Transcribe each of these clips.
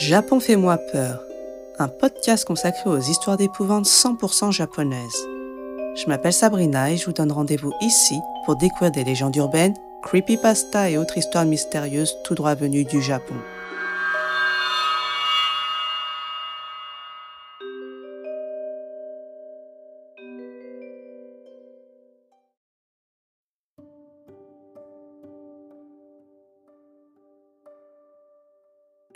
Japon fait-moi peur, un podcast consacré aux histoires d'épouvante 100% japonaises. Je m'appelle Sabrina et je vous donne rendez-vous ici pour découvrir des légendes urbaines, creepypasta et autres histoires mystérieuses tout droit venues du Japon.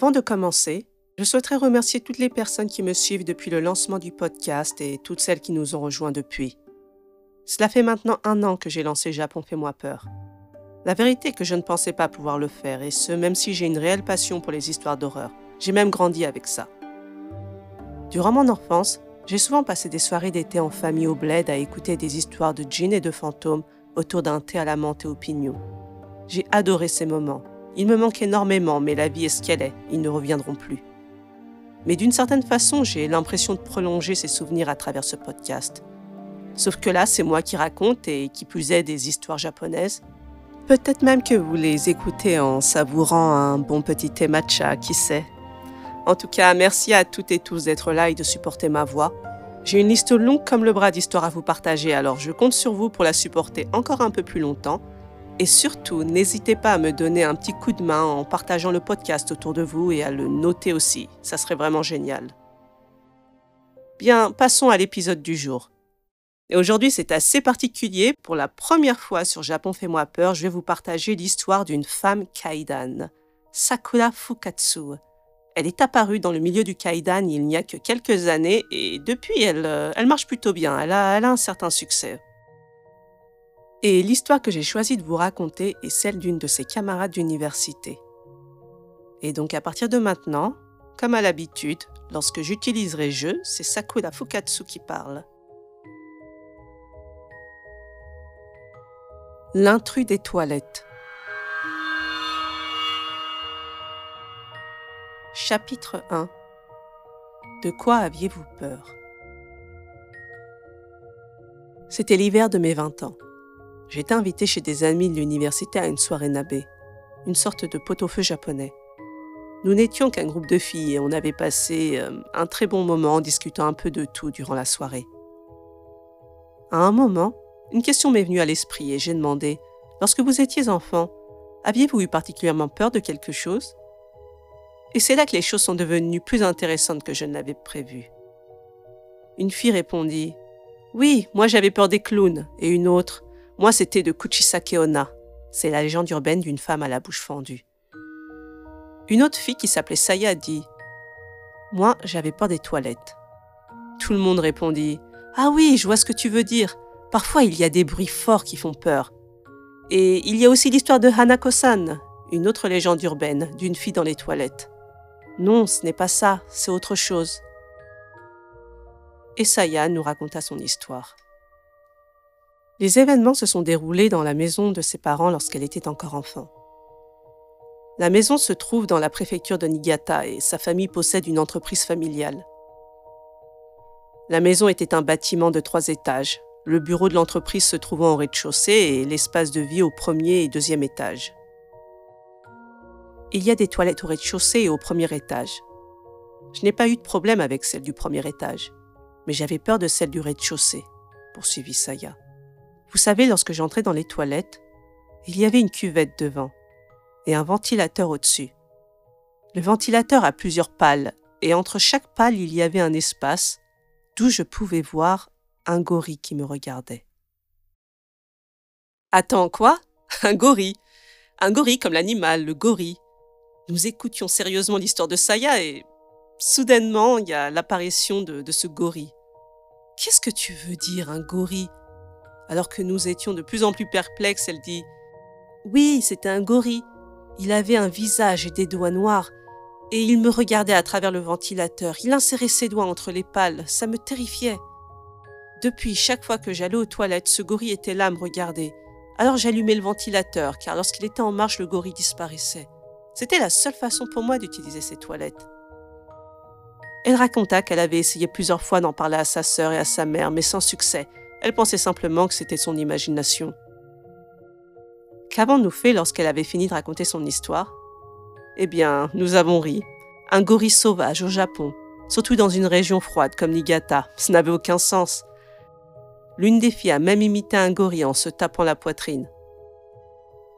Avant de commencer, je souhaiterais remercier toutes les personnes qui me suivent depuis le lancement du podcast et toutes celles qui nous ont rejoints depuis. Cela fait maintenant un an que j'ai lancé Japon Fais-moi peur. La vérité est que je ne pensais pas pouvoir le faire, et ce, même si j'ai une réelle passion pour les histoires d'horreur. J'ai même grandi avec ça. Durant mon enfance, j'ai souvent passé des soirées d'été en famille au bled à écouter des histoires de djinns et de fantômes autour d'un thé à la menthe et au pignon. J'ai adoré ces moments, il me manque énormément, mais la vie est ce qu'elle est, ils ne reviendront plus. Mais d'une certaine façon, j'ai l'impression de prolonger ces souvenirs à travers ce podcast. Sauf que là, c'est moi qui raconte et qui plus est des histoires japonaises. Peut-être même que vous les écoutez en savourant un bon petit thé matcha, qui sait. En tout cas, merci à toutes et tous d'être là et de supporter ma voix. J'ai une liste longue comme le bras d'histoires à vous partager, alors je compte sur vous pour la supporter encore un peu plus longtemps et surtout, n'hésitez pas à me donner un petit coup de main en partageant le podcast autour de vous et à le noter aussi. Ça serait vraiment génial. Bien, passons à l'épisode du jour. Et aujourd'hui, c'est assez particulier. Pour la première fois sur Japon Fais-moi peur, je vais vous partager l'histoire d'une femme kaidan, Sakura Fukatsu. Elle est apparue dans le milieu du kaidan il n'y a que quelques années et depuis, elle, euh, marche plutôt bien. Elle a un certain succès. Et l'histoire que j'ai choisi de vous raconter est celle d'une de ses camarades d'université. Et donc à partir de maintenant, comme à l'habitude, lorsque j'utiliserai je, c'est Sakura Fukatsu qui parle. L'intrus des toilettes. Chapitre 1 De quoi aviez-vous peur? C'était l'hiver de mes 20 ans. J'étais invité chez des amis de l'université à une soirée nabé, une sorte de pot-au-feu japonais. Nous n'étions qu'un groupe de filles et on avait passé euh, un très bon moment en discutant un peu de tout durant la soirée. À un moment, une question m'est venue à l'esprit et j'ai demandé Lorsque vous étiez enfant, aviez-vous eu particulièrement peur de quelque chose? Et c'est là que les choses sont devenues plus intéressantes que je ne l'avais prévu. Une fille répondit Oui, moi j'avais peur des clowns, et une autre moi, c'était de Kuchisake Onna. C'est la légende urbaine d'une femme à la bouche fendue. Une autre fille qui s'appelait Saya dit Moi, j'avais peur des toilettes. Tout le monde répondit Ah oui, je vois ce que tu veux dire. Parfois, il y a des bruits forts qui font peur. Et il y a aussi l'histoire de Hanako-san, une autre légende urbaine d'une fille dans les toilettes. Non, ce n'est pas ça, c'est autre chose. Et Saya nous raconta son histoire. Les événements se sont déroulés dans la maison de ses parents lorsqu'elle était encore enfant. La maison se trouve dans la préfecture de Niigata et sa famille possède une entreprise familiale. La maison était un bâtiment de trois étages, le bureau de l'entreprise se trouvant au rez-de-chaussée et l'espace de vie au premier et deuxième étage. Il y a des toilettes au rez-de-chaussée et au premier étage. Je n'ai pas eu de problème avec celle du premier étage, mais j'avais peur de celle du rez-de-chaussée, poursuivit Saya. Vous savez, lorsque j'entrais dans les toilettes, il y avait une cuvette devant et un ventilateur au-dessus. Le ventilateur a plusieurs pales et entre chaque pale il y avait un espace d'où je pouvais voir un gorille qui me regardait. Attends, quoi? Un gorille Un gorille comme l'animal, le gorille. Nous écoutions sérieusement l'histoire de Saya et soudainement il y a l'apparition de, de ce gorille. Qu'est-ce que tu veux dire, un gorille? Alors que nous étions de plus en plus perplexes, elle dit Oui, c'était un gorille. Il avait un visage et des doigts noirs, et il me regardait à travers le ventilateur. Il insérait ses doigts entre les pales, ça me terrifiait. Depuis, chaque fois que j'allais aux toilettes, ce gorille était là à me regarder. Alors j'allumais le ventilateur, car lorsqu'il était en marche, le gorille disparaissait. C'était la seule façon pour moi d'utiliser ces toilettes. Elle raconta qu'elle avait essayé plusieurs fois d'en parler à sa sœur et à sa mère, mais sans succès, elle pensait simplement que c'était son imagination. Qu'avons-nous fait lorsqu'elle avait fini de raconter son histoire? Eh bien, nous avons ri. Un gorille sauvage au Japon, surtout dans une région froide comme Niigata. Ça n'avait aucun sens. L'une des filles a même imité un gorille en se tapant la poitrine.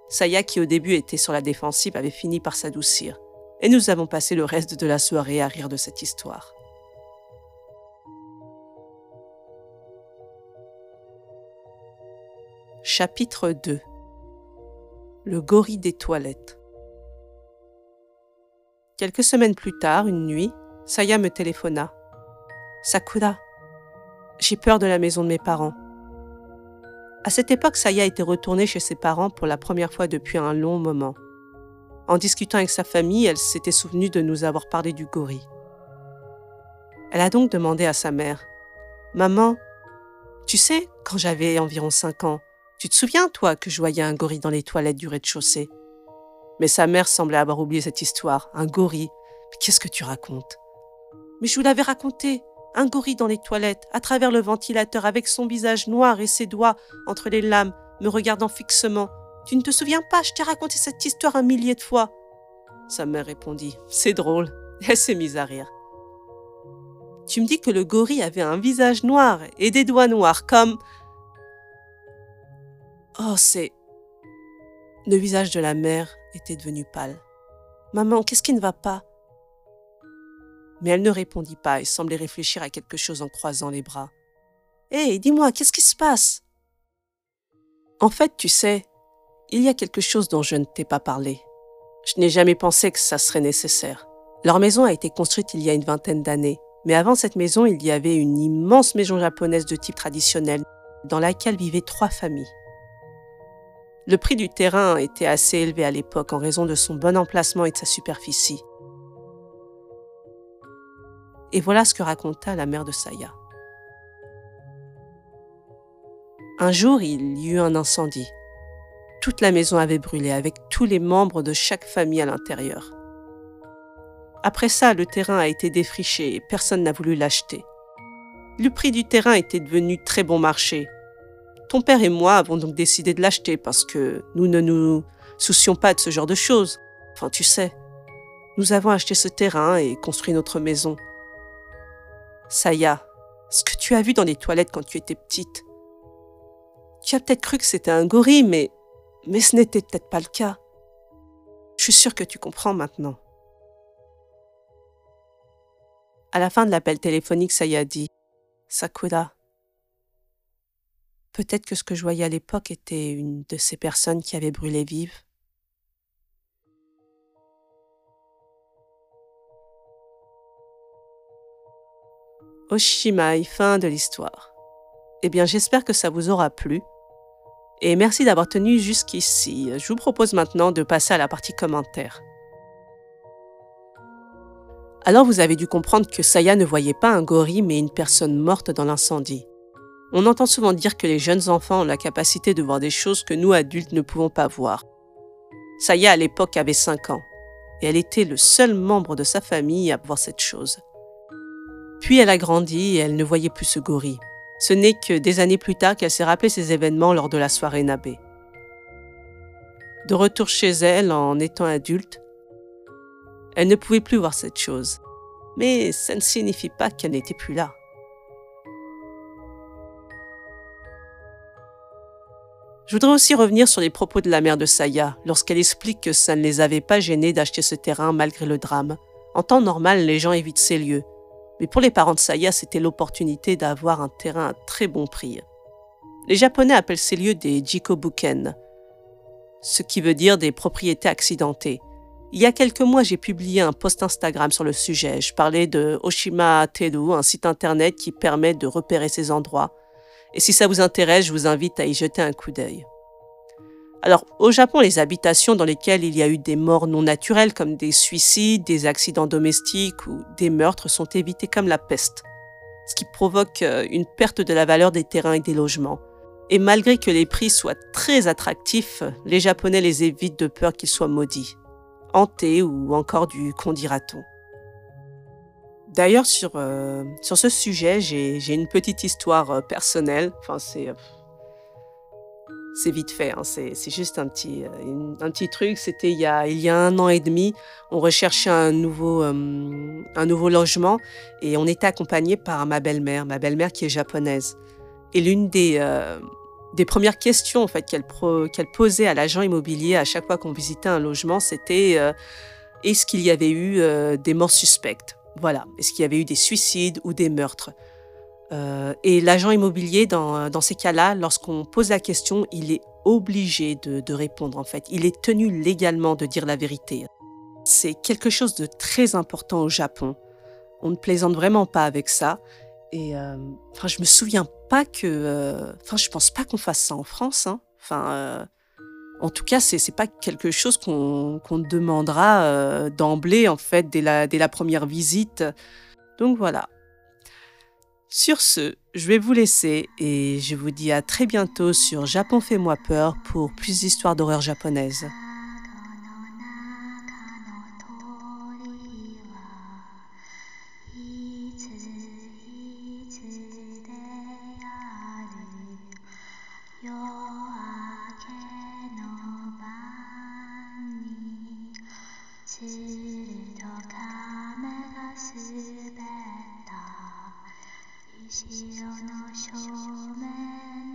Saya, qui au début était sur la défensive, avait fini par s'adoucir, et nous avons passé le reste de la soirée à rire de cette histoire. Chapitre 2 Le gorille des toilettes Quelques semaines plus tard, une nuit, Saya me téléphona. Sakura, j'ai peur de la maison de mes parents. À cette époque, Saya était retournée chez ses parents pour la première fois depuis un long moment. En discutant avec sa famille, elle s'était souvenue de nous avoir parlé du gorille. Elle a donc demandé à sa mère Maman, tu sais, quand j'avais environ 5 ans, tu te souviens, toi, que je voyais un gorille dans les toilettes du rez-de-chaussée? Mais sa mère semblait avoir oublié cette histoire. Un gorille. Qu'est-ce que tu racontes? Mais je vous l'avais raconté. Un gorille dans les toilettes, à travers le ventilateur, avec son visage noir et ses doigts entre les lames, me regardant fixement. Tu ne te souviens pas? Je t'ai raconté cette histoire un millier de fois. Sa mère répondit C'est drôle. Elle s'est mise à rire. Tu me dis que le gorille avait un visage noir et des doigts noirs, comme. Oh, c'est. Le visage de la mère était devenu pâle. Maman, qu'est-ce qui ne va pas? Mais elle ne répondit pas et semblait réfléchir à quelque chose en croisant les bras. Hé, dis-moi, qu'est-ce qui se passe? En fait, tu sais, il y a quelque chose dont je ne t'ai pas parlé. Je n'ai jamais pensé que ça serait nécessaire. Leur maison a été construite il y a une vingtaine d'années, mais avant cette maison, il y avait une immense maison japonaise de type traditionnel dans laquelle vivaient trois familles. Le prix du terrain était assez élevé à l'époque en raison de son bon emplacement et de sa superficie. Et voilà ce que raconta la mère de Saya. Un jour, il y eut un incendie. Toute la maison avait brûlé avec tous les membres de chaque famille à l'intérieur. Après ça, le terrain a été défriché et personne n'a voulu l'acheter. Le prix du terrain était devenu très bon marché ton père et moi avons donc décidé de l'acheter parce que nous ne nous soucions pas de ce genre de choses. Enfin, tu sais, nous avons acheté ce terrain et construit notre maison. Saya, ce que tu as vu dans les toilettes quand tu étais petite, tu as peut-être cru que c'était un gorille, mais, mais ce n'était peut-être pas le cas. Je suis sûre que tu comprends maintenant. À la fin de l'appel téléphonique, Saya dit Sakura, Peut-être que ce que je voyais à l'époque était une de ces personnes qui avaient brûlé vive. Oshimai, fin de l'histoire. Eh bien, j'espère que ça vous aura plu. Et merci d'avoir tenu jusqu'ici. Je vous propose maintenant de passer à la partie commentaire. Alors vous avez dû comprendre que Saya ne voyait pas un gorille mais une personne morte dans l'incendie. On entend souvent dire que les jeunes enfants ont la capacité de voir des choses que nous adultes ne pouvons pas voir. Saya à l'époque avait 5 ans, et elle était le seul membre de sa famille à voir cette chose. Puis elle a grandi et elle ne voyait plus ce gorille. Ce n'est que des années plus tard qu'elle s'est rappelé ces événements lors de la soirée Nabé. De retour chez elle en étant adulte, elle ne pouvait plus voir cette chose. Mais ça ne signifie pas qu'elle n'était plus là. Je voudrais aussi revenir sur les propos de la mère de Saya lorsqu'elle explique que ça ne les avait pas gênés d'acheter ce terrain malgré le drame. En temps normal, les gens évitent ces lieux. Mais pour les parents de Saya, c'était l'opportunité d'avoir un terrain à très bon prix. Les Japonais appellent ces lieux des jikobuken, ce qui veut dire des propriétés accidentées. Il y a quelques mois, j'ai publié un post Instagram sur le sujet. Je parlais de Oshima Teru, un site internet qui permet de repérer ces endroits et si ça vous intéresse, je vous invite à y jeter un coup d'œil. Alors, au Japon, les habitations dans lesquelles il y a eu des morts non naturelles, comme des suicides, des accidents domestiques ou des meurtres, sont évitées comme la peste, ce qui provoque euh, une perte de la valeur des terrains et des logements. Et malgré que les prix soient très attractifs, les Japonais les évitent de peur qu'ils soient maudits, hantés ou encore du condiraton. D'ailleurs, sur, euh, sur ce sujet, j'ai une petite histoire euh, personnelle. Enfin, c'est. Euh, c'est vite fait, hein, c'est juste un petit, euh, un petit truc. C'était il, y a, il y a un an et demi, on recherchait un nouveau, un nouveau logement et on était accompagné par ma belle-mère, ma belle-mère qui est japonaise. Et l'une des, des premières questions en fait, qu'elle qu'elle posait à l'agent immobilier à chaque fois qu'on visitait un logement, c'était est-ce qu'il y avait eu des morts suspectes? Voilà, est-ce qu'il y avait eu des suicides ou des meurtres? Euh, et l'agent immobilier, dans, dans ces cas-là, lorsqu'on pose la question, il est obligé de, répondre en fait. Il est tenu légalement de dire la vérité. C'est quelque chose de très important au Japon. On ne plaisante vraiment pas avec ça. Et euh, enfin, je me souviens pas que, euh, enfin, je pense pas qu'on fasse ça en France. Hein. Enfin, euh, en tout cas, c'est n'est pas quelque chose qu'on demandera d'emblée, en fait, dès la, première visite. Donc voilà. Sur ce, je vais vous laisser et je vous dis à très bientôt sur Japon fait-moi peur pour plus d'histoires d'horreur japonaise. の亀が滑った。石の正面